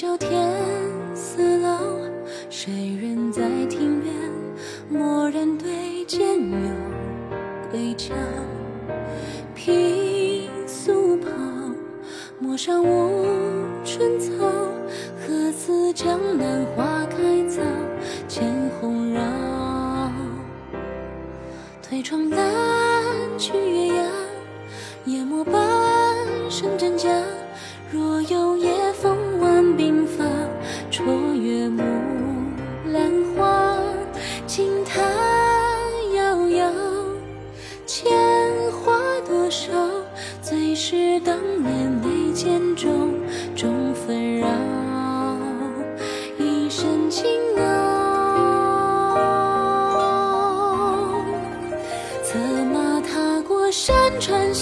随着天似老，谁人在庭院蓦然对剑有归鞘？披素袍，陌上无春草，何似江南花开早，千红绕。推窗拦去月牙，夜幕半生真假。多少？最是当年眉间种种纷扰，一身轻傲。策马踏过山川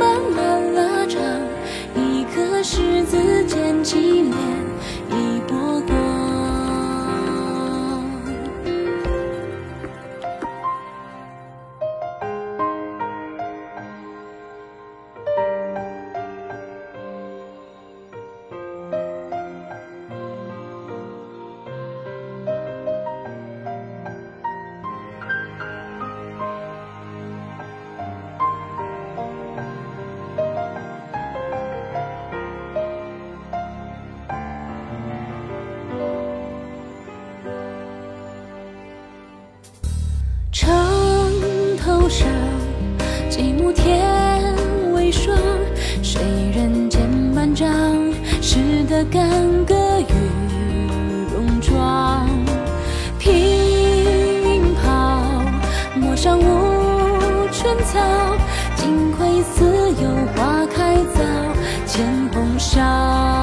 慢城头上，几亩天未霜，谁人间半张诗的干戈与戎装？平袍，陌上无春草，金葵似有花开早，千红烧。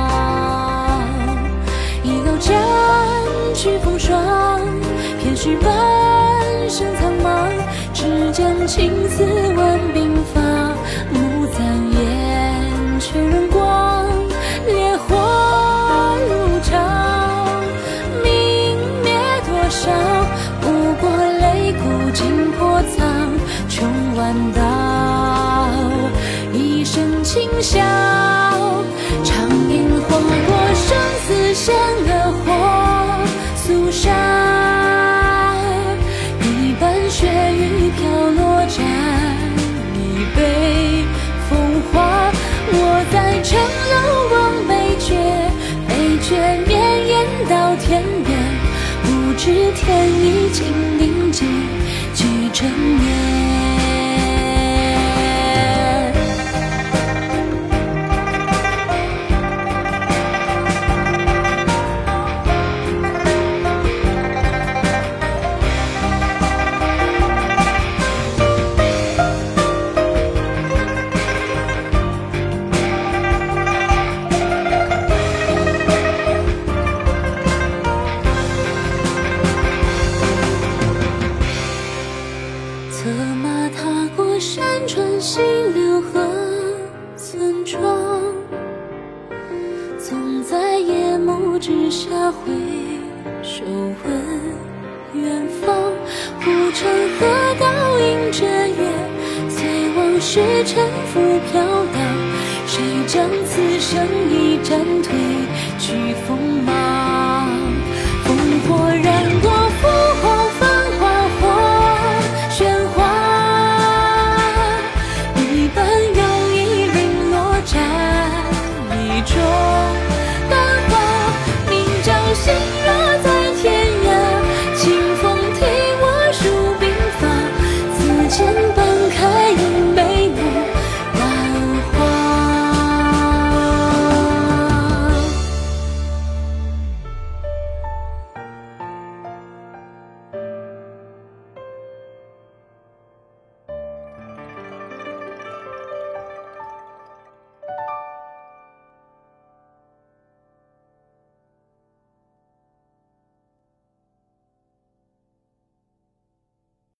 生苍茫。只见青丝挽鬓发，暮簪烟却人光。烈火如潮，明灭多少？不过擂鼓惊破苍穹万道，一声轻笑，到天边，不知天意今凝几几成年。夜幕之下回首问远方。护城河倒映着月，随往事沉浮飘荡。谁将此生一战退去风